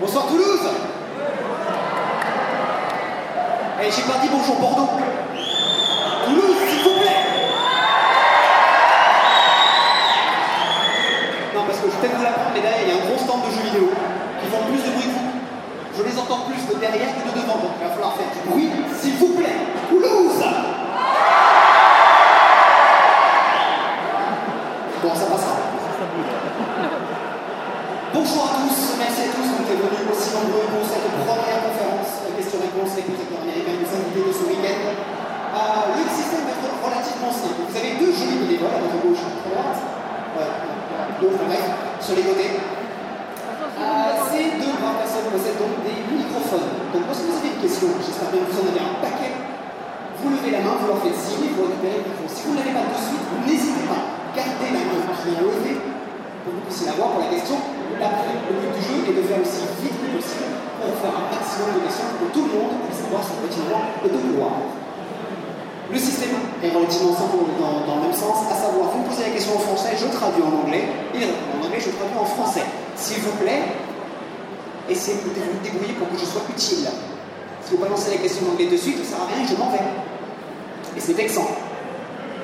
Bonsoir Toulouse Eh, j'ai pas dit bonjour Bordeaux. Toulouse, s'il vous plaît Non, parce que je vais peut-être vous l'apprendre, mais derrière, il y a un gros stand de jeux vidéo qui font plus de bruit que vous. Je les entends plus de derrière que de devant, donc il va falloir faire du bruit, s'il vous plaît. Toulouse Bon, ça passera. Bonjour à tous, merci à tous d'être venus aussi nombreux pour cette première conférence de questions-réponses avec le secteur américain des invités de ce week-end. Euh, le système va être relativement simple. Vous avez deux jolis bénévoles à votre gauche et à votre droite. Ouais, deux, enfin bref, sur les côtés. Euh, ces deux braves personnes possèdent donc des microphones. Donc lorsque vous avez une question, j'espère bien que vous en avez un paquet, vous levez la main, vous leur faites signe, vous récupérez le micro. Si vous ne l'avez pas de suite, n'hésitez pas. Gardez la main qui est levée pour que vous puissiez l'avoir pour la question. Après, le but du jeu est de faire aussi vite que possible pour faire un maximum de questions pour que tout le monde puisse avoir son petit droit de couloir. Le système est relativement simple dans, dans, le même sens, à savoir, vous me posez la question en français, je traduis en anglais, il répond en anglais, je traduis en français. S'il vous plaît, essayez de vous débrouiller pour que je sois utile. Si vous balancez la question en anglais de suite, ça ne sert à rien et je m'en vais. Et c'est vexant.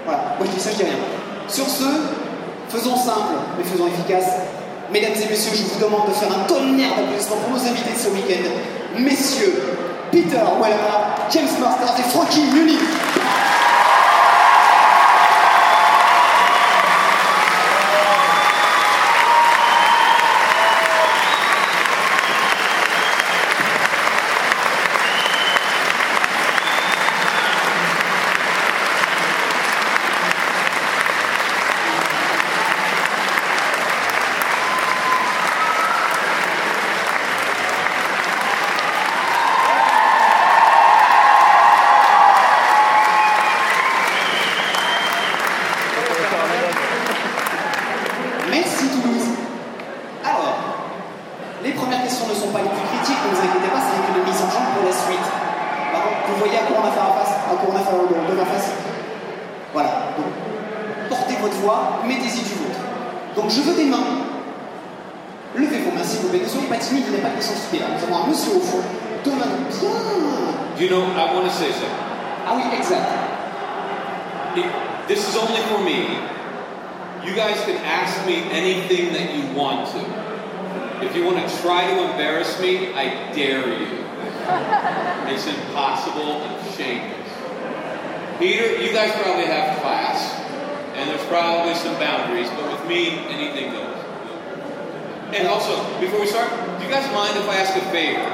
Voilà, moi je dis ça, je dis rien. Sur ce, faisons simple, mais faisons efficace. Mesdames et messieurs, je vous demande de faire un tonnerre d'applaudissements pour nos invités de ce week-end. Messieurs, Peter Weller, James Masters et Frankie Muni. You know, I want to say something. Ah oui, exact. It- this is only for me. You guys can ask me anything that you want to. If you want to try to embarrass me, I dare you. It's impossible and shameless. Peter, you guys probably have class, and there's probably some boundaries, but with me, anything goes. And also, before we start, do you guys mind if I ask a favor?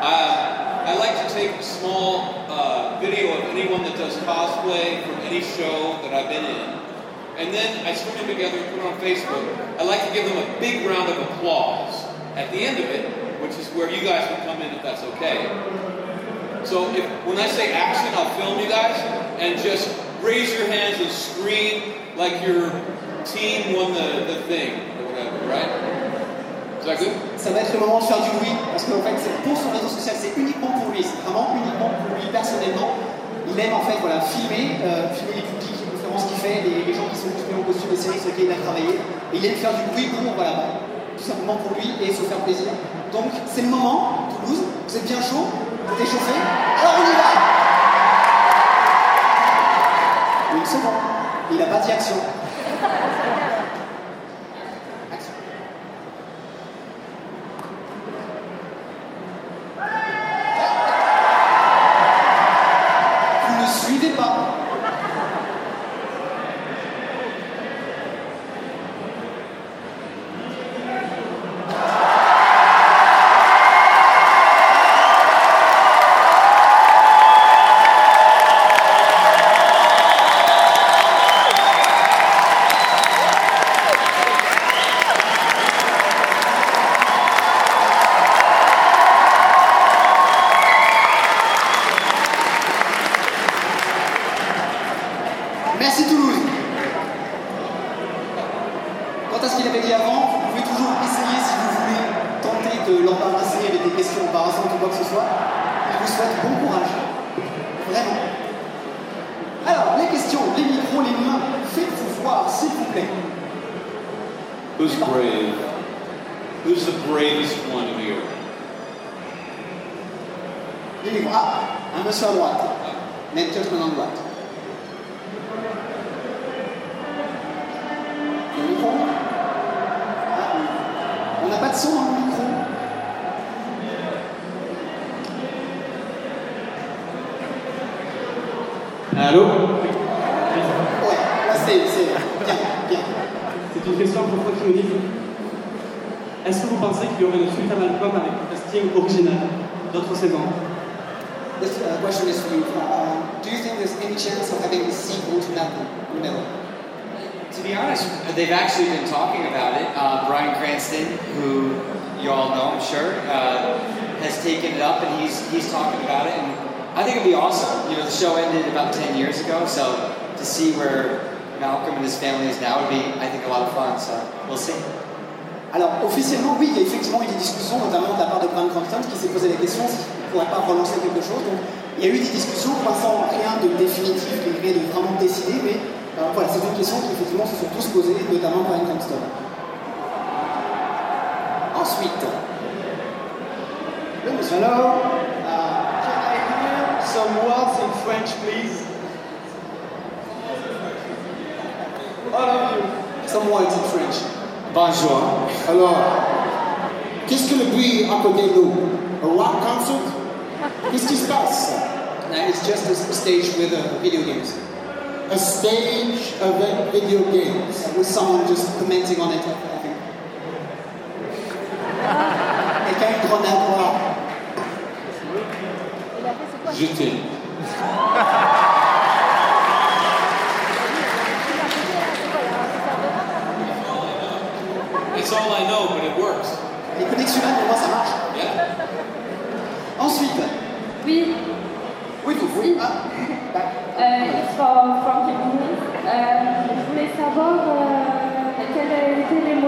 Uh, I like to take a small uh, video of anyone that does cosplay from any show that I've been in, and then I string them together and put it on Facebook. I like to give them a big round of applause at the end of it, which is where you guys would come in if that's okay. So if, when I say action, I'll film you guys and just raise your hands and scream like your team won the, the thing or whatever, right? Ça va être le moment de faire du bruit, parce qu'en fait, pour son réseau social, c'est uniquement pour lui, c'est vraiment uniquement pour lui personnellement. Il aime en fait voilà, filmer, euh, filmer les publics, les conférences qu'il fait, les, gens qui sont costumes en costume, les séries sur lesquelles il a travaillé. Et il aime faire du bruit pour, voilà, tout simplement pour lui et se faire plaisir. Donc, c'est le moment, Toulouse, vous êtes bien chaud, vous êtes échauffé, alors on y va Une seconde, il n'a pas dit. Action. Vous ne suivez pas. Merci Toulouse. Quant à ce qu'il avait dit avant, vous pouvez toujours essayer si vous voulez tenter de l'embarrasser avec des questions embarrassantes ou quoi que ce soit. Je vous souhaite bon courage. Vraiment. Alors, les questions, les micros, les mains, faites-vous voir, s'il vous plaît. Who's brave? Who's the bravest one here? Du micro. Ah, un monsieur à droite. Ned Churchman à droite. Le micro Ah, oui. On n'a pas de son dans le micro. Allô Ouais, là c'est bien, bien. C'est une question à propos qui nous dit Est-ce que vous pensez qu'il y aurait une suite à l'album avec un casting original d'autres saisons This uh, question is for you. Uh, do you think there's any chance of having a sequel to Malcolm in the Middle? To be honest, they've actually been talking about it. Uh, Brian Cranston, who you all know, I'm sure, uh, has taken it up and he's he's talking about it. And I think it'd be awesome. You know, the show ended about 10 years ago, so to see where Malcolm and his family is now would be, I think, a lot of fun. So we'll see. Alors, officiellement, oui, il y a effectivement eu des discussions, notamment de la part de Brian Cranston, qui s'est posé la question s'il ne pourrait pas relancer quelque chose. Donc, il y a eu des discussions, pour l'instant, rien de définitif, rien de vraiment décidé, mais euh, voilà, c'est une question qui, effectivement, se sont tous posées, notamment Brian Cranston. Ensuite, le monsieur. Hello Uh, can I hear Some words in French, please? All of you. some words in French? Bonjour. Alors, qu'est-ce que le bruit à côté de nous? Un rock concert? Qu'est-ce qui se passe? It's just a stage with uh, video games. Un stage avec video games. with someone just commenting on it, I think. Quelqu'un a noire. Je t'aime. It's all I know, but it works. Les connexions pour moi, ça marche. Yeah. Ensuite, Oui, oui, vous, oui. Ah, bah, euh,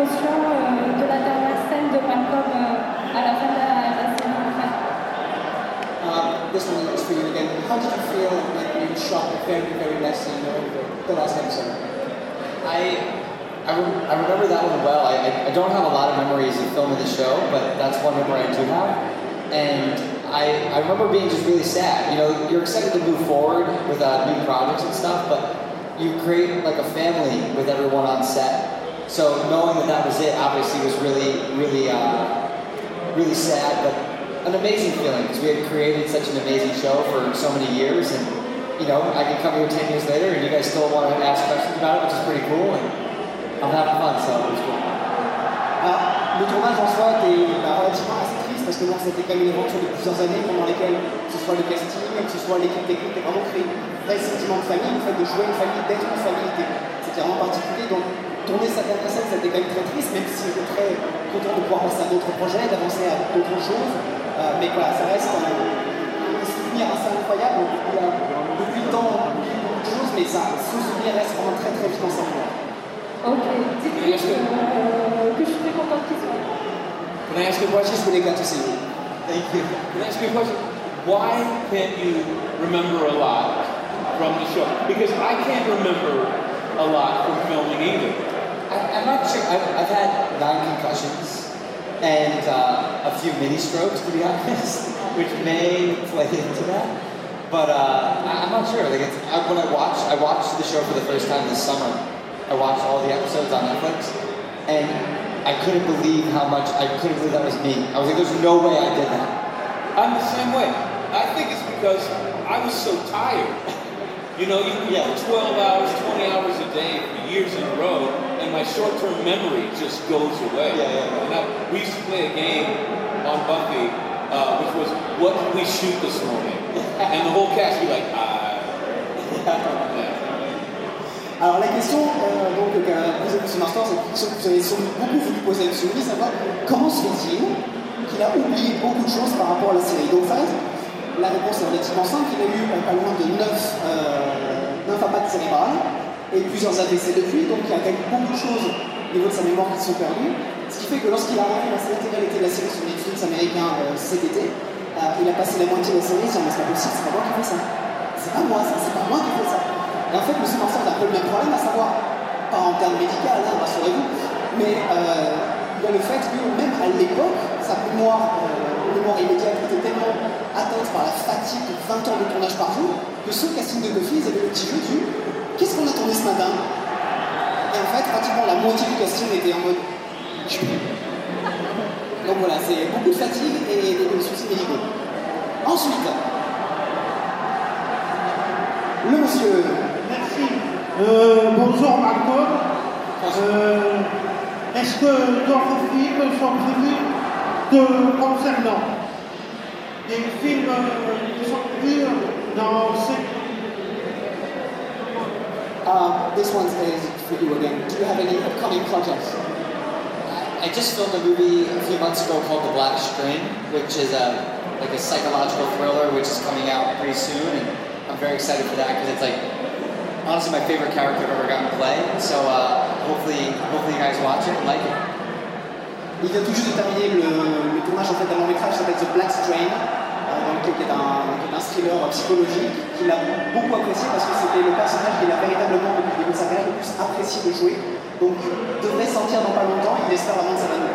été l'émotion euh, de la dernière scène de Malcolm euh, à la fin de la, la série. en fait. uh, this one is for you again. How did you feel when you shot the very, very last scene of the last episode? I I, rem- I remember that one well. I, I, I don't have a lot of memories of filming the show, but that's one memory I do have. And I, I remember being just really sad. You know, you're excited to move forward with uh, new projects and stuff, but you create like a family with everyone on set. So knowing that that was it, obviously, was really, really, uh, really sad, but an amazing feeling because we had created such an amazing show for so many years, and you know, I can come here ten years later, and you guys still want to ask questions about it, which is pretty cool. And I'm having fun, so it was cool. Le tournage en soi était bah, relativement assez triste parce que bon, c'était quand même une aventure de plusieurs années pendant lesquelles, que ce soit le casting, que ce soit l'équipe technique, était vraiment créé un vrai sentiment de famille, le fait de jouer une famille, d'être une famille, c'était vraiment particulier. Donc, tourner cette dernière scène, c'était quand même très triste, même si j'étais très content de pouvoir passer à d'autres projets, d'avancer à d'autres choses. Euh, mais voilà, ça reste un, un souvenir assez incroyable. Donc, il a, depuis le temps, oublié beaucoup de choses, mais ça, ce souvenir reste vraiment très très vite mémoire. Ok, dites-lui que, euh, que je suis très contente qu'il soit. Can I ask you a question? Just really glad to see you. Thank you. Can I ask you a question? Why can't you remember a lot from the show? Because I can't remember a lot from filming either. I'm not sure. I've, I've had nine concussions and uh, a few mini strokes, to be honest, which may play into that. But uh, I, I'm not sure. Like it's, I, when I watched, I watched the show for the first time this summer. I watched all the episodes on Netflix, and I couldn't believe how much. I couldn't believe that was me. I was like, "There's no way I did that." I'm the same way. I think it's because I was so tired. You know, you Yeah. work 12 hours, 20 hours a day for years in a row, and my short-term memory just goes away. Yeah, yeah. And I, we used to play a game on Buffy, uh, which was, what did we shoot this morning? and the whole cast would be like, ah. Yeah. Alors la question euh, donc, que posée M. Martin, c'est que vous avez sans doute beaucoup voulu poser à M. Louis, savoir comment se fait-il qu'il a oublié beaucoup de choses par rapport à la série. Ça, la réponse est relativement simple, il a eu euh, pas loin de 9, euh, 9 impacts cérébrales et plusieurs AVC depuis, donc il y a quand même beaucoup de choses au niveau de sa mémoire qui sont perdues. Ce qui fait que lorsqu'il a rendu la intégralité de la série sur Netflix américain euh, cet euh, il a passé la moitié de la série, dit mais c'est pas possible, c'est pas moi qui fais ça. C'est pas moi, c'est pas moi qui fais ça. Et en fait, M. Marcel a un peu le même problème, à savoir, pas en termes médicaux, hein, rassurez-vous, mais euh, a le fait que même à l'époque, sa mémoire, euh, mémoire immédiate était tellement atteinte par la fatigue de 20 ans de tournage par jour que ce casting de Buffy, ils avaient le petit jeu du qu'est-ce qu'on a tourné ce matin Et en fait, pratiquement la moitié du casting était en mode donc voilà, c'est beaucoup de fatigue et des soucis médicaux. Ensuite, le monsieur. Merci. Euh, bonjour Marco. Euh, Est-ce que d'autres films sont prévus de concernant des films qui sont prévus dans cette Uh, this one is for you again. Do you have any upcoming projects? I just filmed a movie a few months ago called The Black String, which is a like a psychological thriller, which is coming out pretty soon, and I'm very excited for that because it's like honestly my favorite character I've ever gotten to play. So uh, hopefully, hopefully you guys watch it and like it. Il vient tout juste de terminer le, le tournage en fait d'un long métrage qui s'appelle The Black Strain, qui est un, qui est un thriller psychologique qu'il a beaucoup apprécié parce que c'était le personnage qu'il a véritablement depuis le début de le plus apprécié de jouer. Donc devrait sortir dans pas longtemps, il espère vraiment que ça va nous.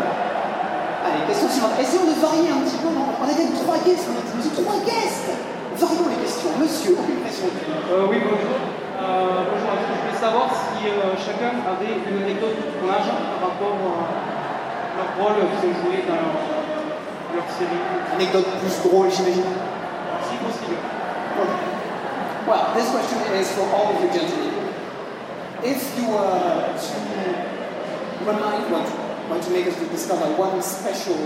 Allez, question suivante. Essayons de varier un petit peu, On a trois guests, monsieur, trois guests Varions les questions. Monsieur. Euh, oui, bonjour. Euh, bonjour à tous. Je voulais savoir si euh, chacun avait une anecdote de tournage par rapport à leur rôle qu'ils ont joué dans leur, leur série, Anecdote plus drôle, j'imagine. si possible. Well, this question is for all of you gentlemen. If you were to remind one, want to make us to discover one special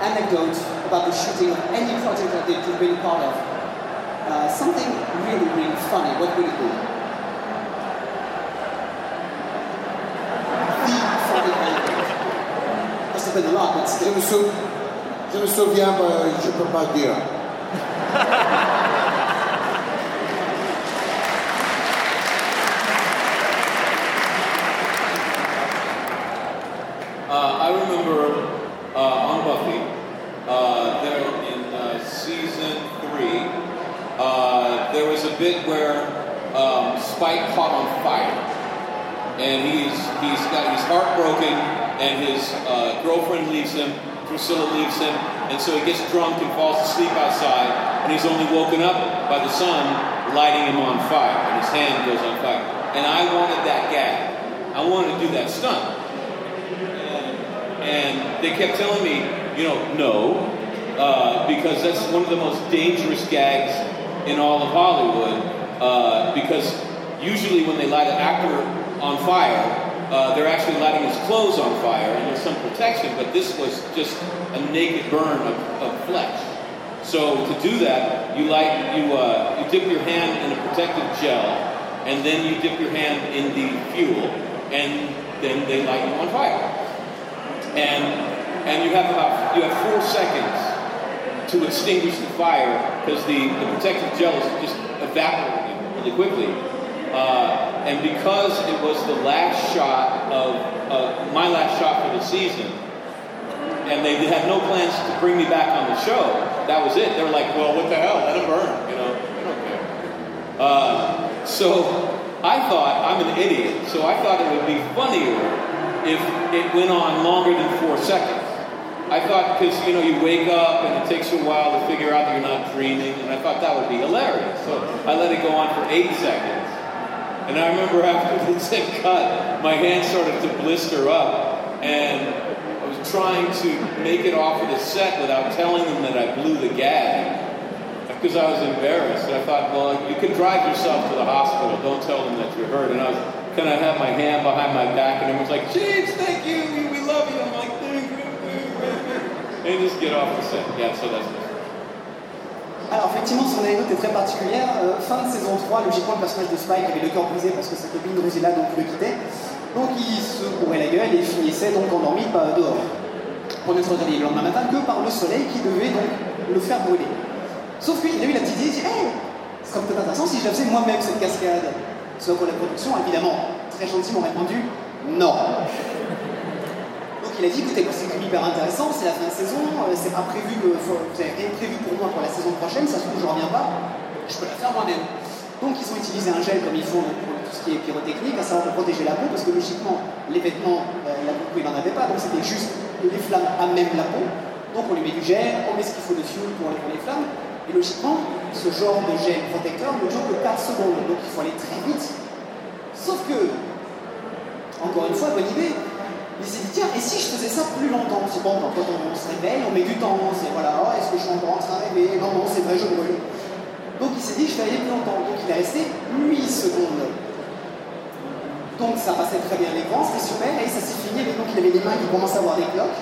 anecdote about the shooting of any project that you've been part of, uh, something really, really funny, what would it be? The funny anecdote. Must have been a lot, but still. Uh, I remember uh, on Buffy, uh, there in uh, season three, uh, there was a bit where um, Spike caught on fire, and he's he's got he's heartbroken, and his uh, girlfriend leaves him, Priscilla leaves him, and so he gets drunk and falls asleep outside, and he's only woken up by the sun lighting him on fire, and his hand goes on fire. And I wanted that gag. I wanted to do that stunt. And they kept telling me, you know, no, uh, because that's one of the most dangerous gags in all of Hollywood. Uh, because usually when they light an actor on fire, uh, they're actually clothes on fire, and there's some protection. But this was just a naked burn of, of flesh. So to do that, you light, you uh, you dip your hand in a protective gel, and then you dip your hand in the fuel, and then they light you on fire and and you have about you have four seconds to extinguish the fire because the, the protective gel is just evaporating really quickly. Uh, and because it was the last shot of uh, my last shot for the season, and they had no plans to bring me back on the show, that was it. They were like, "Well, what the hell? Let it burn," you know. I don't care. Uh, so I thought I'm an idiot. So I thought it would be funnier if it went on longer than four seconds. I thought because you know you wake up and it takes you a while to figure out that you're not dreaming, and I thought that would be hilarious. So I let it go on for eight seconds. And I remember after the zip cut, my hand started to blister up, and I was trying to make it off of the set without telling them that I blew the gag because I was embarrassed. I thought, well, you can drive yourself to the hospital. Don't tell them that you're hurt. And I was kind of had my hand behind my back, and everyone's like, James, thank you. We, love you. I'm like, thank you. And just get off the set. Yeah, so that's effectivement, son anecdote est très particulière. Euh, fin de saison 3, logiquement, le personnage de Spike avait le cœur brisé parce que sa copine Rosella donc le quittait. Donc il se bourrait la gueule et finissait donc endormi pas dehors. Pour n'être réveillé le lendemain matin que par le soleil qui devait donc le faire brûler. Sauf qu'il a eu la petite idée, il dit Hey, ce serait peut-être intéressant si je faisais moi-même cette cascade. Ce pour la production, évidemment, très gentiment répondu Non. Donc il a dit écoutez, c'est hyper intéressant, c'est la fin de saison, euh, c'est pas prévu, vous rien prévu pour moi pour la saison prochaine, ça se trouve je reviens pas, je peux la faire moi-même. Donc ils ont utilisé un gel comme ils font pour tout ce qui est pyrotechnique, à savoir pour protéger la peau, parce que logiquement, les vêtements, euh, la peau, il n'en avait pas, donc c'était juste les flammes à même la peau. Donc on lui met du gel, on met ce qu'il faut dessus pour pour les flammes. Et logiquement, ce genre de gel protecteur ne dure que 4 secondes, donc il faut aller très vite. Sauf que, encore une fois, bonne idée, il s'est dit, tiens, et si je faisais ça plus longtemps C'est bon, quand on se réveille, on met du temps, c'est voilà, oh, est-ce que je suis encore en train de rêver? Non, non, c'est vrai, je brûle. Donc il s'est dit, je vais aller plus longtemps. Donc il est resté 8 secondes. Donc ça passait très bien l'écran, c'était super, et ça s'est fini, mais donc il avait des mains qui commencent à avoir des cloques.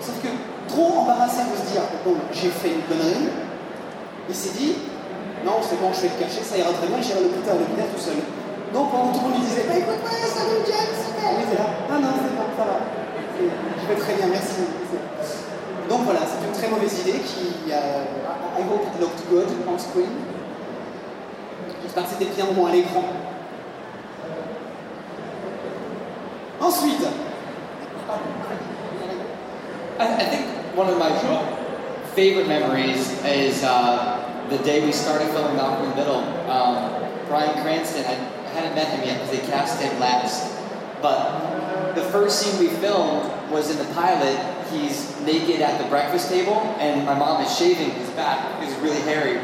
Sauf que trop embarrassé de se dire, bon, j'ai fait une connerie, il s'est dit, non, c'est bon, je vais le cacher, ça ira très bien, j'irai le à l'hôpital tout seul. Donc pendant tout le monde lui disait, bah écoute, ouais, salut James, super. Il était là, ah non, c'est bon, ça va. Je vais très bien, merci. Donc voilà, c'est une très mauvaise idée qui, uh, I hope it looked good on screen. J'espère que c'était bien au moins à l'écran. Ensuite, I, think one of my favorite memories is uh, the day we started filming Malcolm in the Middle. Um, Brian Cranston, I hadn't met him yet because they cast him last. But the first scene we filmed was in the pilot he's naked at the breakfast table, and my mom is shaving his back he's really hairy.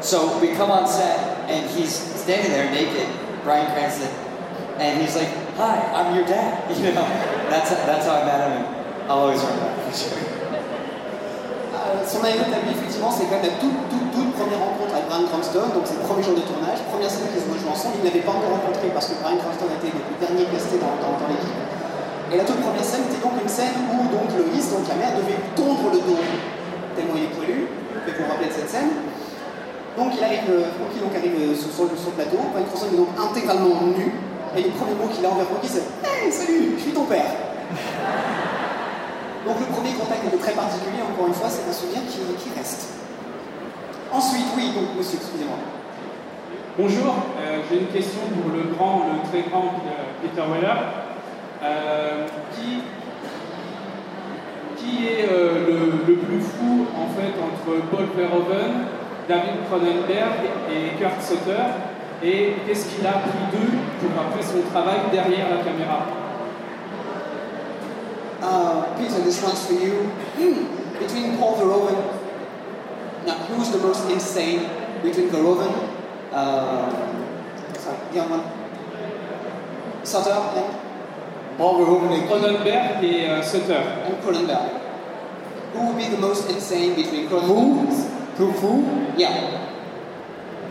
So we come on set, and he's standing there naked, Brian Cranston, and he's like, "Hi, I'm your dad." You know, that's that's how I met him. I'll always remember that son anecdote effectivement, c'est quand même la toute, toute, première rencontre avec Brian Cranston, donc c'est le premier jour de tournage, première scène qu'ils ont joué ensemble, ils ne l'avaient pas encore rencontré parce que Brian Cranston était le dernier casté dans, dans, dans l'équipe. Et la toute première scène était donc une scène où donc Loïs, donc la mère, devait tondre le dos, tellement il est poilu, vous pouvez vous rappeler de cette scène. Donc il arrive, euh, donc arrive euh, sur, le plateau, Brian Cranston est donc intégralement nu, et le premier mot qu'il a envers Francky c'est Hey, salut, je suis ton père donc le premier contact était très particulier, encore une fois, c'est un souvenir qui, reste. Ensuite, oui, donc monsieur, excusez-moi. Bonjour, euh, j'ai une question pour le grand, le très grand Peter Weller. Euh, qui, qui est euh, le, le, plus fou en fait entre Paul Verhoeven, David Cronenberg et Kurt Sutter? Et qu'est-ce qu'il a appris d'eux pour après son travail derrière la caméra? Uh, Peter, this one's for you. Hmm. Between Paul Verhoeven, now who's the most insane between Verhoeven, uh, sorry, young one, Sutter and Paul Verhoeven and Cronenberg et uh, Sutter. And Cronenberg. Who would be the most insane between Cronenberg? Who? Who? Yeah.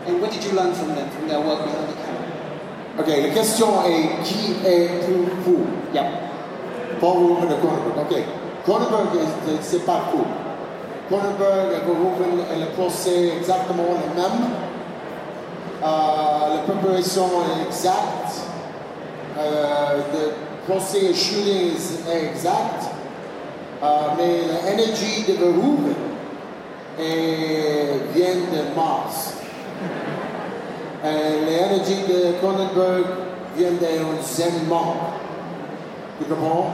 And what did you learn from them, from their work behind the camera? Ok, la question est qui est plus fou? Yeah. Paul Verhoeven et Cronenberg. Ok. Cronenberg, c'est pas fou. Cronenberg et Verhoeven, le procès exactement le même. Euh, la préparation est exacte. Euh, le procès shooting est exact. Euh, mais l'énergie de Verhoeven vient de Mars. L'énergie de Cronenberg vient d'un zen. Tu comprends?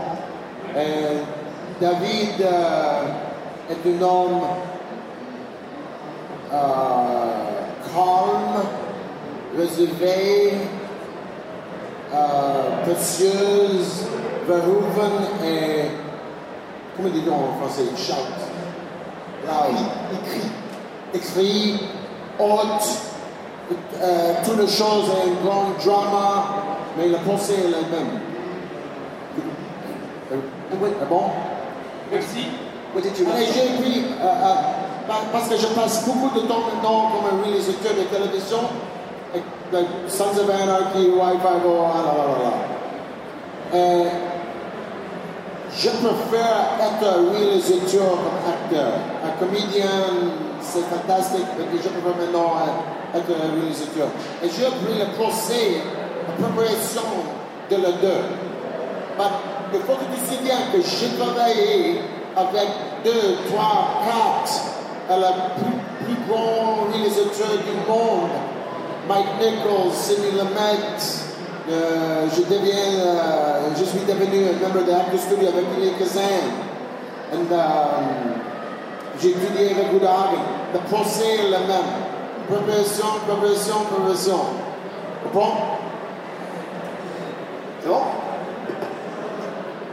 David est un homme euh, calme, réservé, euh, précieuse, et, comment dit-on en français, shout, loud, il haute, euh, toutes les choses, un grand drama, mais la pensée est la même. Ah bon? Merci. J'ai écrit, euh, euh, parce que je passe beaucoup de temps maintenant comme un réalisateur de télévision, like Sons of Anarchy, Wi-Fi, oh, là, là, là, là. je préfère être un réalisateur comme acteur. Un comédien, c'est fantastique, mais je préfère maintenant être un réalisateur. Et j'ai pris le procès, la préparation de la deux. Il faut que tu sais bien que j'ai travaillé avec deux, trois, quatre à plus, plus grand réalisateur du monde. Mike Nichols, Sidney Lumet. Euh, euh, je suis devenu un membre de Actors Studio avec Kazan. Et um, j'ai étudié avec Woodhagen. Le procès est le même. progression, progression, progression. Comprends C'est bon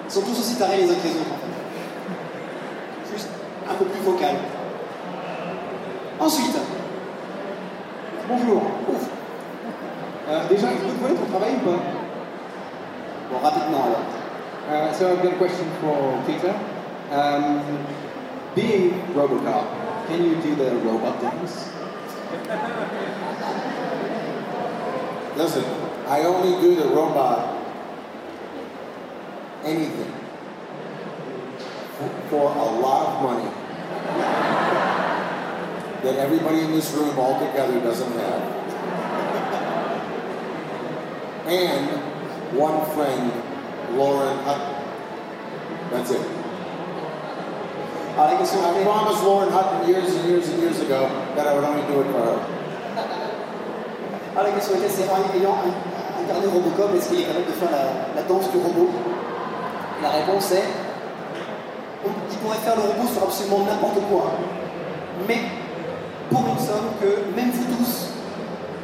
Ils sont tous aussi tarés les les autres un peu plus vocal. Ensuite, Bonjour. ouf. Euh, déjà, que vous connaissez ton travail ou pas Bon, rapidement alors. Uh, so I've got a question for Peter. Um, being Robocop, can you do the robot dance? Listen, I only do the robot anything for a lot of money that everybody in this room all together doesn't have. And one friend, Lauren Hutton. That's it. Alors la question I promised Lauren Hutton years and years and years ago that I would only do it for her. ah, la question était, c'est en ayant incarné Robocop, est-ce qu'il est capable de faire la, la danse du robot La réponse est, pourrait faire le robot sur absolument n'importe quoi, mais pour une somme que même vous tous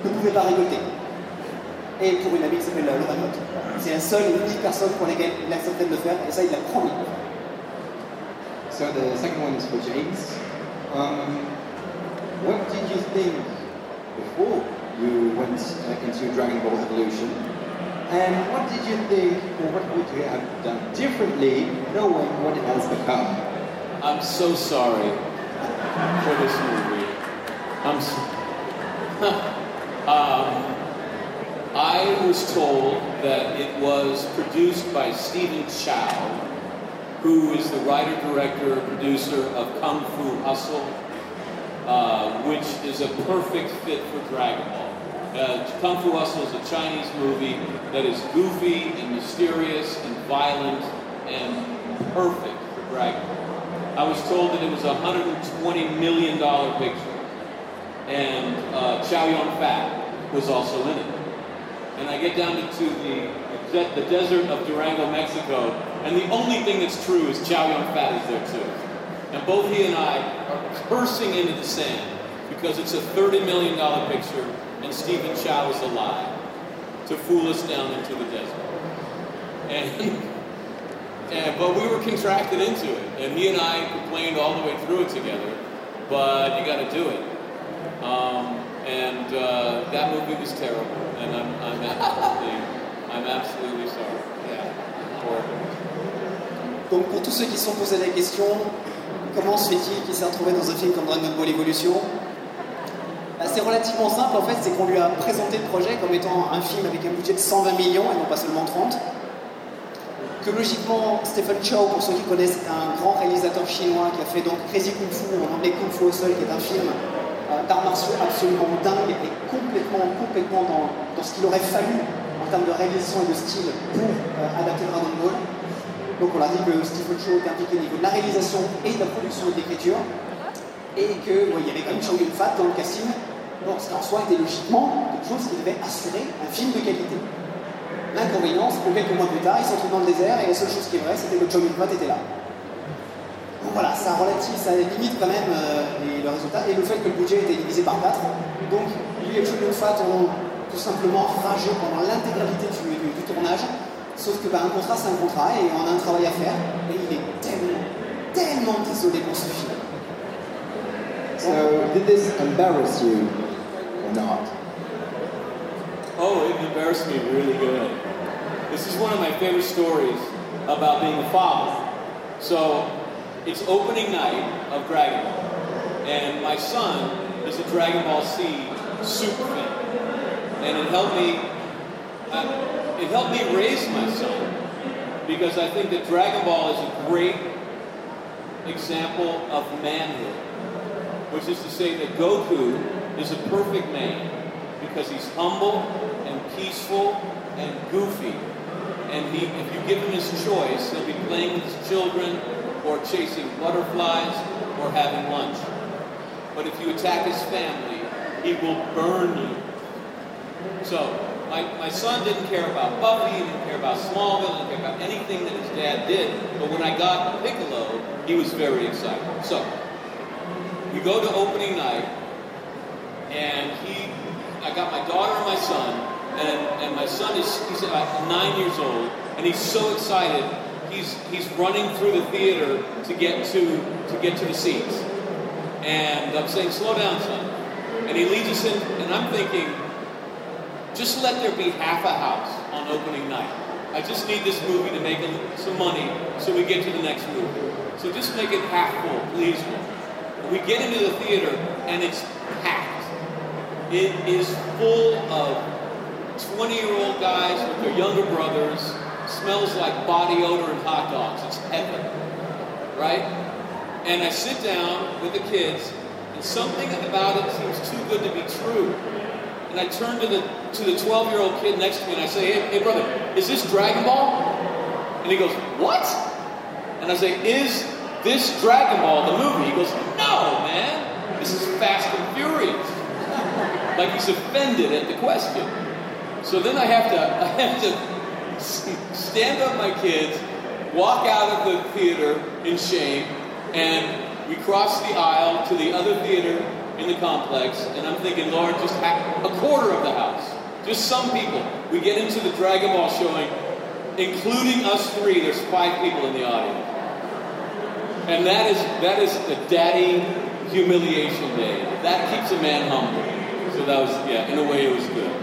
ne pouvez pas récolter. Et pour une amie qui s'appelle Laura Note. C'est la seule et unique personne pour laquelle il acceptait de le faire, et ça il l'a promis. So the second one is for James. Um, what did you think before you went uh, into Dragon Ball Evolution? And what did you think, or what would you have done differently knowing what it has become? I'm so sorry for this movie. I'm so, um, I was told that it was produced by Stephen Chow, who is the writer, director, producer of Kung Fu Hustle, uh, which is a perfect fit for Dragon Ball. Uh, Kung Fu Hustle is a Chinese movie that is goofy and mysterious and violent and perfect for Dragon Ball. I was told that it was a $120 million picture, and uh, Chow Yun Fat was also in it. And I get down to the, the, desert of Durango, Mexico, and the only thing that's true is Chow Yun Fat is there too. And both he and I are cursing into the sand because it's a $30 million picture and Stephen Chow is alive to fool us down into the desert. And, and but we were contracted into it, and he and I complained all the way through it together. But you got to do it. Um, and uh, that movie was terrible, and I'm, I'm absolutely, I'm absolutely sorry. Yeah. Donc pour tous ceux qui se sont posés la question, comment se fait-il qu'il s'est retrouvé dans un film comme Dragon Ball Evolution? Bah, C'est relativement simple en fait, c'est qu'on lui a présenté le projet comme étant un film avec un budget de 120 millions et non pas seulement 30. Que logiquement, Stephen Chow, pour ceux qui connaissent, est un grand réalisateur chinois qui a fait donc Crazy Kung Fu, en anglais Kung Fu au sol, qui est un film euh, d'arts martiaux absolument dingue et complètement, complètement dans, ce qu'il aurait fallu en termes de réalisation et de style pour euh, adapter Dragon Ball. Donc on a dit que Stephen Chow était impliqué au niveau de la réalisation et de la production et de l'écriture, et qu'il y avait quand même Chow Yun-Fat dans le casting, donc ce qui en soi était logiquement quelque chose qui devait assurer un film de qualité. L'inconvénient, c'est que quelques mois plus tard, ils se retrouvent dans le désert, et la seule chose qui est vraie, c'était que Yun-Fat était là. Donc voilà, ça, relative, ça limite quand même euh, les- le résultat, et le fait que le budget était divisé par 4. Donc lui et Chow Yun-Fat ont tout simplement ragé pendant l'intégralité du tournage, sauf que bah, un contrat c'est un contrat, et on a un travail à faire, et il est tellement, tellement désolé pour ce film. So did this embarrass you or not? Oh, it embarrassed me really good. This is one of my favorite stories about being a father. So, it's opening night of Dragon Ball, and my son is a Dragon Ball Z super fan, and it helped me. Uh, it helped me raise my son because I think that Dragon Ball is a great example of manhood, which is to say that Goku is a perfect man because he's humble peaceful and goofy. And he, if you give him his choice, he'll be playing with his children or chasing butterflies or having lunch. But if you attack his family, he will burn you. So, my, my son didn't care about Buffy, he didn't care about Smallville, he didn't care about anything that his dad did. But when I got Piccolo, he was very excited. So, we go to opening night, and he, I got my daughter and my son, and, and my son is he's about nine years old, and he's so excited. He's he's running through the theater to get to to get to the seats, and I'm saying, "Slow down, son." And he leads us in, and I'm thinking, just let there be half a house on opening night. I just need this movie to make some money so we get to the next movie. So just make it half full, please. We get into the theater and it's packed. It is full of 20 year old guys with their younger brothers. Smells like body odor and hot dogs. It's heaven. Right? And I sit down with the kids, and something about it seems too good to be true. And I turn to the to the 12 year old kid next to me and I say, hey, hey brother, is this Dragon Ball? And he goes, What? And I say, Is this Dragon Ball the movie? He goes, No, man. This is Fast and Furious. Like he's offended at the question. So then I have to I have to stand up my kids, walk out of the theater in shame, and we cross the aisle to the other theater in the complex, and I'm thinking, Lord, just a quarter of the house, just some people. We get into the Dragon Ball showing, including us three. There's five people in the audience, and that is that is the daddy humiliation day. That keeps a man humble. So that was, yeah, in a way, it was good.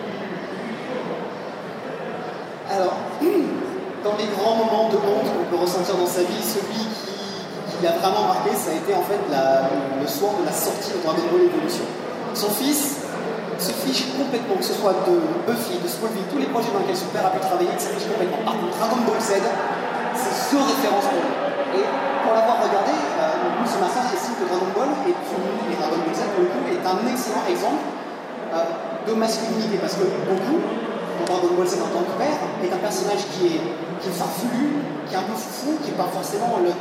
Alors, dans les grands moments de honte qu'on peut ressentir dans sa vie, celui qui, l'a vraiment marqué, ça a été en fait le soir de la sortie de Dragon Ball Evolution. Son fils se fiche complètement, que ce soit de Buffy, de Smallville, tous les projets dans lesquels son père a pu travailler, il se fiche complètement. Par Dragon Ball Z, c'est ce référence pour lui. Et pour l'avoir regardé, euh, ce matin, estime que Dragon Ball une, et Dragon Ball Z, pour le coup, est un excellent exemple euh, de masculinité. Parce que beaucoup, Dragon Ball en tant que père, est un personnage qui est, qui est farfelu, qui est un peu fou, qui n'est pas forcément la,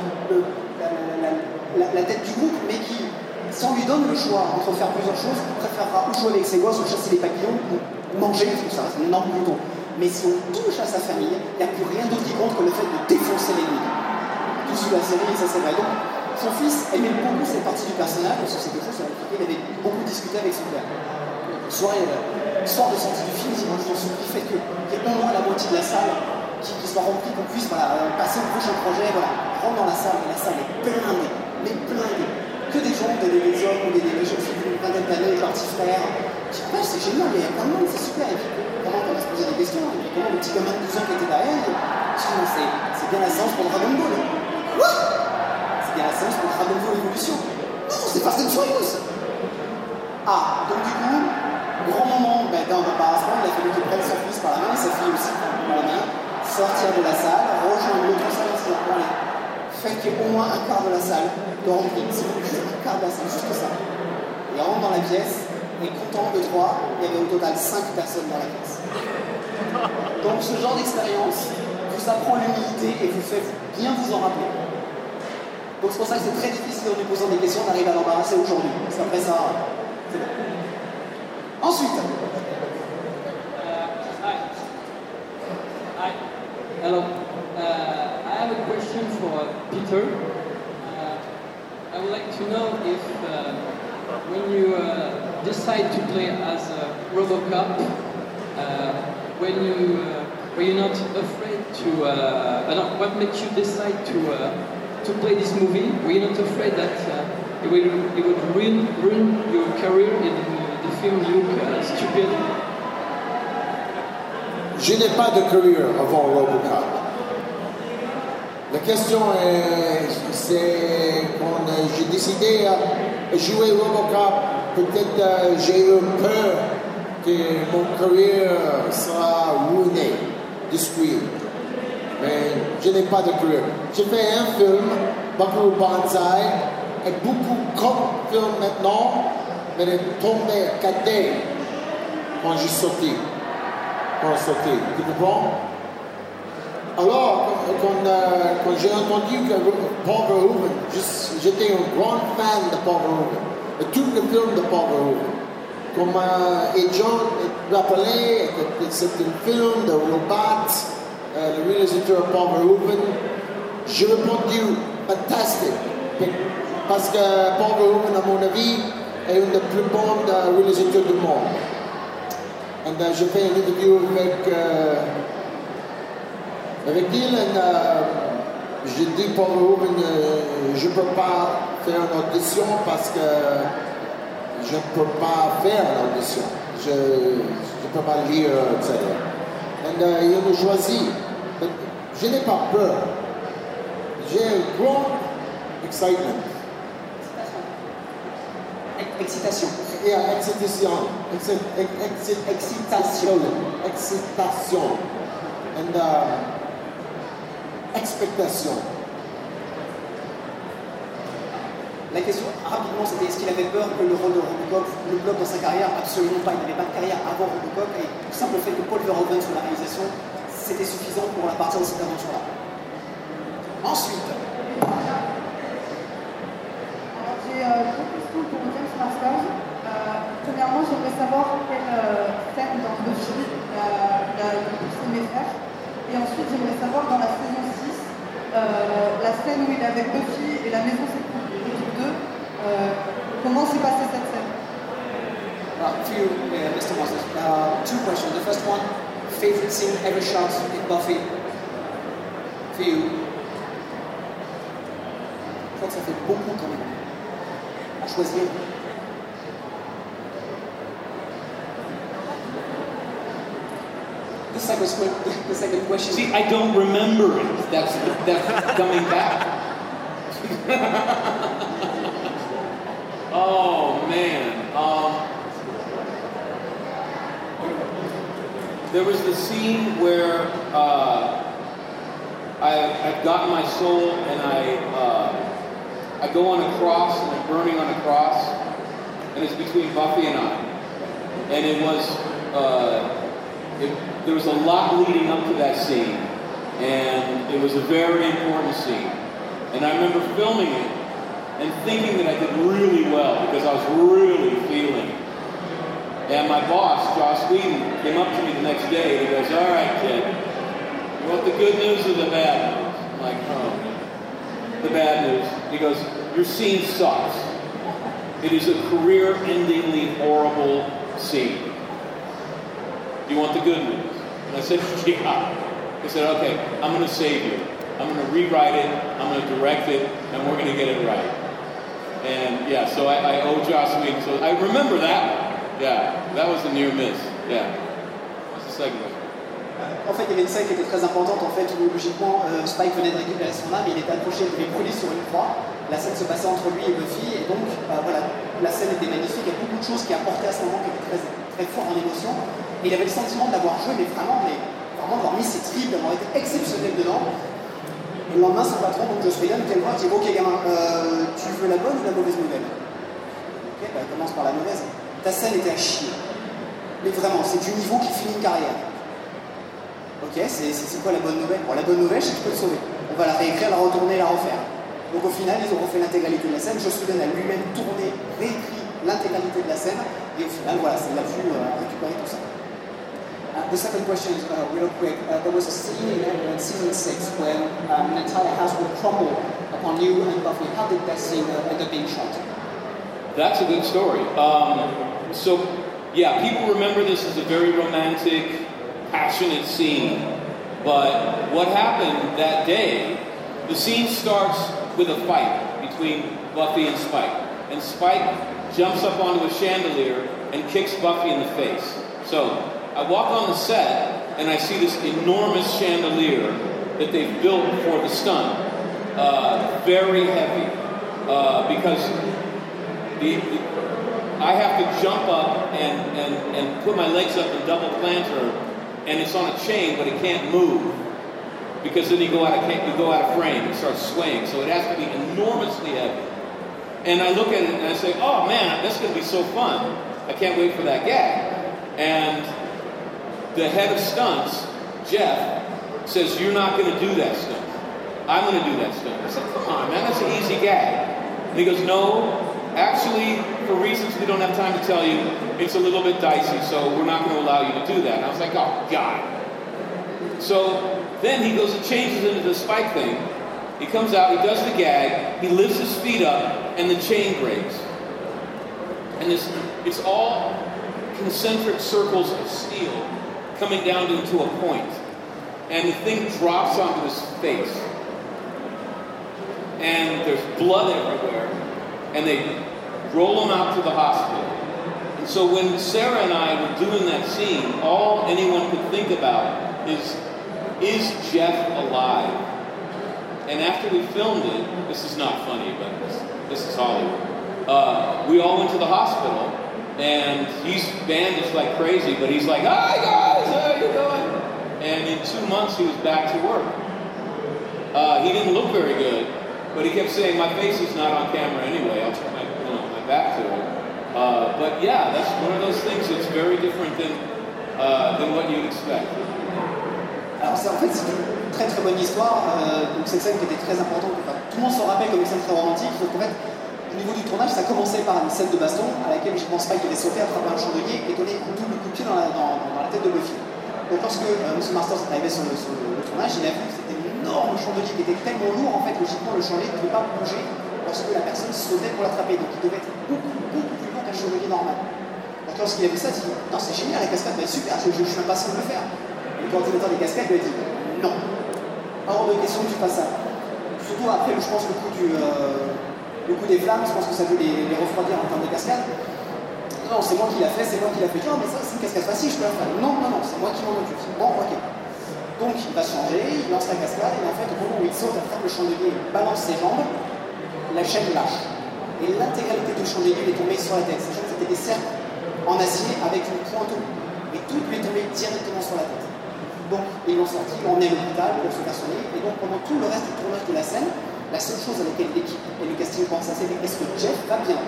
tête du groupe, mais qui, si on lui donne le choix entre faire plusieurs choses, préférera ou jouer avec ses gosses, ou chasser les papillons, ou manger, que ça reste un énorme bouton. Mais si on touche à sa famille, il n'y a plus rien d'autre qui compte que le fait de défoncer l'ennemi. Tout sous la série, ça c'est vrai. Donc, son fils aimait beaucoup cette partie du personnage, parce que c'est quelque chose sur lequel il avait beaucoup discuté avec son père. Le soir, de sortie du film, je m'en souviens, le fait qu'il y ait au moins la moitié de la salle qui, qui soit remplie, qu'on puisse euh, passer au prochain projet, voilà, rentre dans la salle, la salle est blindée, mais blindée. Que des gens, des, des hommes des, des jeunes filles d'une vingtaine d'années leurs petits frères. Dis, ouais, c'est génial, il y a plein de monde, c'est super. Et puis, comment on se poser des questions Et puis, comment le petit gamin de 12 ans qui était derrière, c'est c'est bien la séance pour Dragon Ball. Quoi? C'est bien la séance pour Dragon Ball Evolution. Non, c'est Fast and Furious. Ah, donc du coup, grand moment ben, d'embarrassement, il a fallu qu'il prenne son fils par la main sa fille aussi par la main, sortir de la salle, rejoindre l'autre salle et dire, allez, faites qu'il y ait au moins un quart de la salle de rempli, c'est un quart de la salle, juste ça. Et rentre dans la pièce, et comptant de trois, il y avait au total 5 personnes dans la pièce. Donc ce genre d'expérience vous apprend l'humilité et vous fait bien vous en rappeler. Donc c'est pour ça que c'est très difficile en lui posant des questions d'arriver à l'embarrasser aujourd'hui. Parce qu'après ça, c'est bon. Ensuite, Hi. Hi. Hello. Uh, I have a question for uh, Peter. Uh, I would like to know if uh, when you uh, decide to play as a RoboCop, uh, when you uh, were you not afraid to? Uh, don't, what makes you decide to uh, to play this movie? Were you not afraid that uh, it would it would ruin ruin your career in Je n'ai pas de carrière avant Robocop. La question est, c'est quand j'ai décidé à jouer Robocop, peut-être euh, j'ai eu peur que mon carrière sera ruinée, détruite. Mais je n'ai pas de carrière. J'ai fait un film, Buckaroo Banzai, et beaucoup comme film maintenant, mais il est tombé à 4D quand j'ai sorti pour sauter. Tu comprends? Alors, quand, euh, quand j'ai entendu que Paul Verhoeven, je- j'étais un grand fan de Paul Verhoeven, de tous les films de Paul Verhoeven. Comme euh, et John rappelait c'est un film de Robot, euh, le réalisateur Paul Verhoeven, j'ai répondu fantastique. Parce que Paul Verhoeven, à mon avis, est une des plus bonnes réalisateurs du monde. Et euh, j'ai fait une interview avec, euh, avec il et euh, j'ai dit pour Ruben, euh, je ne peux pas faire une audition parce que je ne peux pas faire une audition. Je ne peux pas lire, etc. Et euh, il m'a choisi. Mais je n'ai pas peur. J'ai un grand excitement. Excitation. Yeah, excitation. Exci- ex- exci- excitation. Excitation. And uh, expectation. La question, rapidement, c'était est-ce qu'il avait peur que le rôle de Robocop le bloque dans sa carrière Absolument pas. Il n'avait pas de carrière avant Robocop et le simple fait que Paul Verhoeven soit la réalisation, c'était suffisant pour la partir de cette aventure-là. Ensuite, J'ai euh, questions pour James Masters. Euh, premièrement, j'aimerais savoir quelle euh, scène dans le film il a, le plus aimé faire. Et ensuite, j'aimerais savoir dans la saison 6, euh, la scène où il est avec Buffy et la maison l'équipe 2, euh, comment s'est passée cette scène? Uh, you, uh, Mr. Moses, uh, two questions. The first one, favorite scene ever shot in Buffy? For you. Je crois que ça fait beaucoup quand même. Choisir. The second, the second question. See, I don't remember it. That's that's coming back. oh man. Um, there was the scene where uh, I, I've gotten my soul and I I go on a cross and I'm burning on a cross, and it's between Buffy and I, and it was. Uh, it, there was a lot leading up to that scene, and it was a very important scene. And I remember filming it and thinking that I did really well because I was really feeling. And my boss, Josh Whedon, came up to me the next day and he goes, "All right, kid, you want the good news or the bad news?" I'm like, "Oh, the bad news." He goes, "Your scene sucks. It is a career-endingly horrible scene." Do you want the good news? And I said, yeah. He said, okay, I'm going to save you. I'm going to rewrite it, I'm going to direct it, and we're going to get it right. And yeah, so I, I owe Joss Whedon. So I remember that. Yeah, that was a near miss. Yeah. What's the second one? En fait, il y avait une scène qui était très importante. En fait, où logiquement, euh, Spike venait de récupérer son âme, il était accroché, il devait brûler sur une croix. La scène se passait entre lui et Buffy, et donc, euh, voilà, la scène était magnifique. Il y a beaucoup de choses qui apportaient à ce moment qui étaient très, très forts en émotion. Et il avait le sentiment d'avoir joué, mais vraiment, vraiment d'avoir mis ses tripes, d'avoir été exceptionnel dedans. Et le lendemain, son patron, donc Joss Whedon, vient voir dit Ok, gamin, euh, tu veux la bonne ou la mauvaise nouvelle? Ok, bah, commence par la mauvaise. Ta scène était à chier. Mais vraiment, c'est du niveau qui finit une carrière. Ok, c'est quoi la bonne nouvelle? Bon, la bonne nouvelle, c'est que je peux te sauver. On va la réécrire, la retourner, la refaire. Donc au final, ils ont refait l'intégralité de la scène. Whedon a lui-même tourné, réécrit l'intégralité de la scène. Et au final, voilà, c'est là-dessus euh, récupérer tout ça. Uh, the second question is uh, real quick. Uh, there was a scene in, in season six when um, an entire house would crumble upon you and Buffy. How did that scene uh, end up being shot? That's a good story. Um, so, yeah, people remember this as a very romantic, passionate scene. But what happened that day, the scene starts with a fight between Buffy and Spike. And Spike jumps up onto a chandelier and kicks Buffy in the face. So, I walk on the set and I see this enormous chandelier that they've built for the stunt. Uh, very heavy. Uh, because the, the, I have to jump up and, and, and put my legs up and double planter, and it's on a chain, but it can't move because then you go out of you go out of frame and start swaying. So it has to be enormously heavy. And I look at it and I say, "Oh man, that's going to be so fun! I can't wait for that gag." And the head of stunts, Jeff, says, "You're not going to do that stunt. I'm going to do that stunt." I said, "Come on, man, that's an easy gag." And he goes, "No, Actually, for reasons we don't have time to tell you, it's a little bit dicey, so we're not going to allow you to do that. And I was like, oh, God. So then he goes and changes into the spike thing. He comes out, he does the gag, he lifts his feet up, and the chain breaks. And this, it's all concentric circles of steel coming down into a point. And the thing drops onto his face. And there's blood everywhere. And they roll him out to the hospital. And so when Sarah and I were doing that scene, all anyone could think about is, is Jeff alive? And after we filmed it, this is not funny, but this, this is Hollywood. Uh, we all went to the hospital, and he's bandaged like crazy, but he's like, "Hi guys, how you doing?" And in two months, he was back to work. Uh, he didn't look very good, but he kept saying, "My face is not on camera anyway. I'll back to it." But yeah, that's one of those things that's very different than than what you'd expect. Alors c'est en fait c'est une très très bonne histoire. Euh, donc cette scène qui était très importante. Tout le monde s'en rappelle comme une scène très romantique. Donc en fait, au niveau du tournage, ça commençait par une scène de baston à laquelle je pense pas qu'il devait sauter, attraper un chandelier et donner un double coup de pied dans la, tête de Buffy. Donc lorsque euh, M. Masters est arrivé sur le tournage, il a vu que c'était un énorme chandelier qui était tellement lourd, en fait, logiquement, le chandelier ne pouvait pas bouger lorsque la personne sautait pour l'attraper. Donc il devait être beaucoup, beaucoup plus lourd qu'un chandelier normal. Donc lorsqu'il a vu ça, il dit Non, c'est génial, la cascade être super, je, je, je suis impatient de le faire. Le coordinateur des cascades lui a dit Non, hors de question que tu fasses ça. Surtout après, je pense, le coup, du, euh, le coup des flammes, je pense que ça veut les, refroidir en termes de cascade. Non, c'est moi qui l'a fait, c'est moi qui l'a fait. Non, mais ça, c'est une cascade facile, je peux la faire. Non, non, non, c'est moi qui m'en occupe. Bon, ok. Donc, il va changer, il lance la cascade, et en fait, au moment où il saute, attrape le chandelier, il balance ses jambes, la chaîne lâche. Et l'intégralité du chandelier est tombée sur la tête. Sachant que c'était des cercles en acier avec une pointe au bout. Et tout lui est tombé directement sur la tête. Donc, ils l'ont sorti, ils l'ont emmené à l'hôpital pour se faire soigner. Et donc, pendant tout le reste du tournage de la scène, la seule chose à laquelle l'équipe et le casting pensaient, c'était est-ce que Jeff va bien?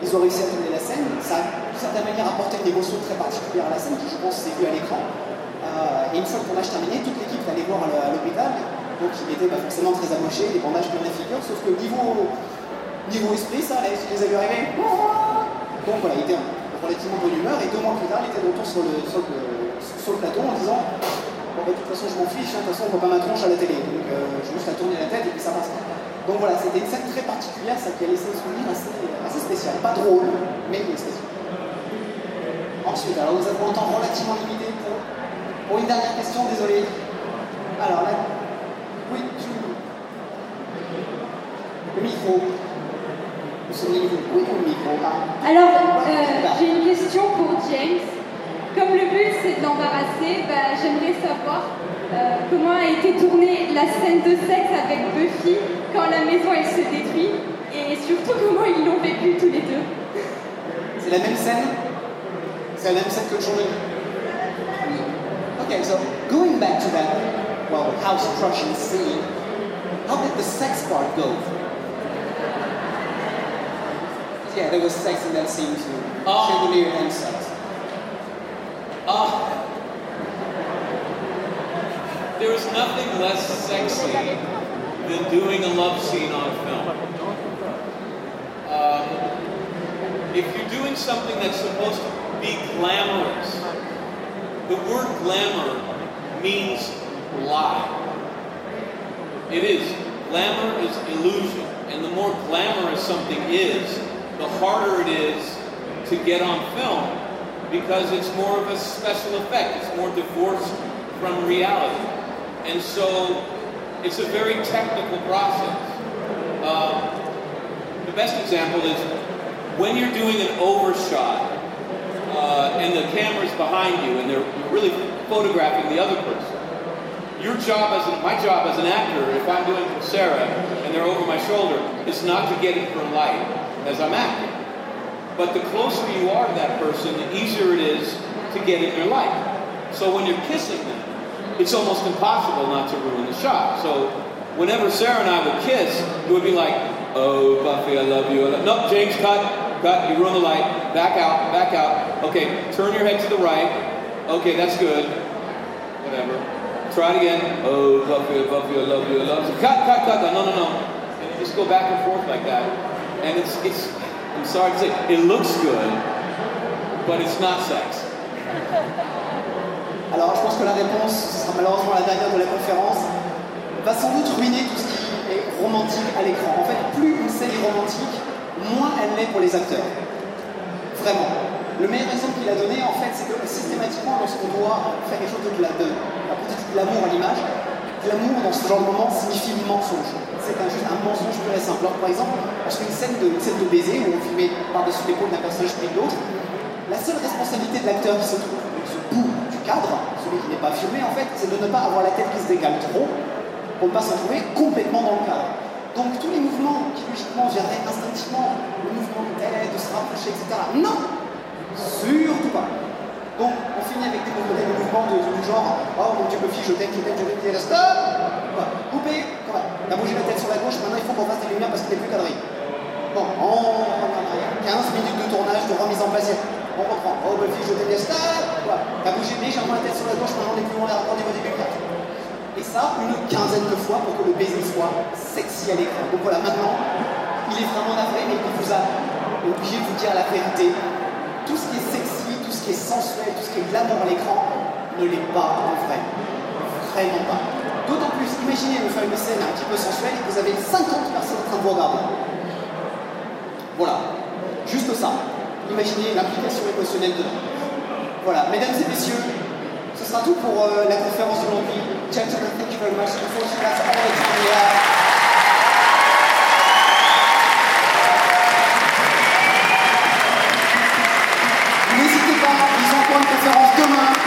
Ils ont réussi à tourner la scène. Ça a, d'une certaine manière, apporté une émotion très particulière à la scène, qui, je pense, s'est vue à l'écran. Euh, et une fois le tournage terminé, toute l'équipe est allée voir à l'hôpital. Donc, il était bah, forcément très amoché, des bandages plein la figure, sauf que niveau, niveau esprit, ça allait, il les a vu arriver. Donc voilà, il était en relativement bonne humeur, et deux mois plus tard, il était de retour sur le, sur le, plateau en disant Bon, bah, de toute façon, je m'en fiche, hein, de toute façon, on voit pas ma tronche à la télé, donc euh, j'ai juste à tourner la tête et puis ça passe. Donc voilà, c'était une scène très particulière, ça qui a laissé un souvenir assez, assez spécial. Pas drôle, mais spécial. Ensuite, alors nous avons un temps relativement limité pour une dernière question, désolé. Alors là, oui, tu... Le micro. Ah. Alors, euh, j'ai une question pour James. Comme le but c'est de l'embarrasser, bah, j'aimerais savoir euh, comment a été tournée la scène de sexe avec Buffy quand la maison elle se détruit et surtout comment ils l'ont vécu tous les deux? C'est la même scène? C'est la même scène que le chandelier Okay, so going back to that, well, house crushing scene, how did the sex part go? Yeah, there was sex in that scene too. Chandelier and sex. Uh, there is nothing less sexy than doing a love scene on film. Um, if you're doing something that's supposed to be glamorous, the word glamour means lie. It is. Glamour is illusion. And the more glamorous something is, the harder it is to get on film because it's more of a special effect. It's more divorced from reality. And so it's a very technical process. Um, the best example is when you're doing an overshot uh, and the camera's behind you and they're really photographing the other person. Your job as my job as an actor, if I'm doing Sarah and they're over my shoulder, is not to get in her light as I'm acting. But the closer you are to that person, the easier it is to get in their life. So when you're kissing them, it's almost impossible not to ruin the shot. So whenever Sarah and I would kiss, it would be like, oh, Buffy, I love you. I love-" No, James, cut, cut, you ruined the light. Back out, back out. Okay, turn your head to the right. Okay, that's good. Whatever. Try it again. Oh, Buffy, Buffy, I love you, I love you. Cut, cut, cut, cut. No, no, no. And just go back and forth like that. And it's, it's, I'm sorry to say, it looks good, but it's not sex. Alors, je pense que la réponse, ce sera malheureusement la dernière de la conférence, va sans doute ruiner tout ce qui est romantique à l'écran. En fait, plus une est romantique, moins elle l'est pour les acteurs. Vraiment. Le meilleur exemple qu'il a donné, en fait, c'est que systématiquement, lorsqu'on doit faire quelque chose de, la, de, de l'amour à l'image, l'amour dans ce genre de moment signifie mensonge. C'est un, un mensonge pur et simple. Alors, par exemple, lorsqu'il y a une scène de, scène de baiser où on filmait par-dessus l'épaule d'un personnage pris de l'autre, la seule responsabilité de l'acteur qui se trouve ce bout du cadre, celui qui n'est pas filmé, en fait, c'est de ne pas avoir la tête qui se décale trop pour ne pas se trouver complètement dans le cadre. Donc tous les mouvements qui logiquement viendraient instinctivement, le mouvement de tête, de se rapprocher, etc. Non Surtout pas. Donc, on finit avec des mouvements, de, du genre Oh mon dieu, Buffy, je t'aime, je t'aime, je t'aime, stop Coupé, T'as bougé la tête sur la gauche, maintenant il faut qu'on fasse des lumières parce qu'il n'est plus cadré. Bon, on en arrière. 15 minutes de tournage, de remise en place. On reprend. Oh Buffy, je t'aime, stop T'as bougé légèrement la tête sur la gauche, maintenant on est plus loin, on est au début. Et ça, une quinzaine de fois pour que le baiser soit sexy à l'écran. Donc voilà, maintenant, il est vraiment navré, mais il vous a obligé de vous dire la vérité tout ce qui est sexy, tout ce qui est sensuel, tout ce qui est glamour à l'écran, ne l'est pas en vrai. Vraiment pas. D'autant plus, imaginez vous faire une scène un petit peu sensuelle vous avez 50 personnes en train de vous regarder. Voilà. Juste ça. Imaginez l'implication émotionnelle dedans. Voilà. Mesdames et messieurs, ce sera tout pour euh, la conférence d'aujourd'hui. Thank you very much. That's all the time we have. conférence demain.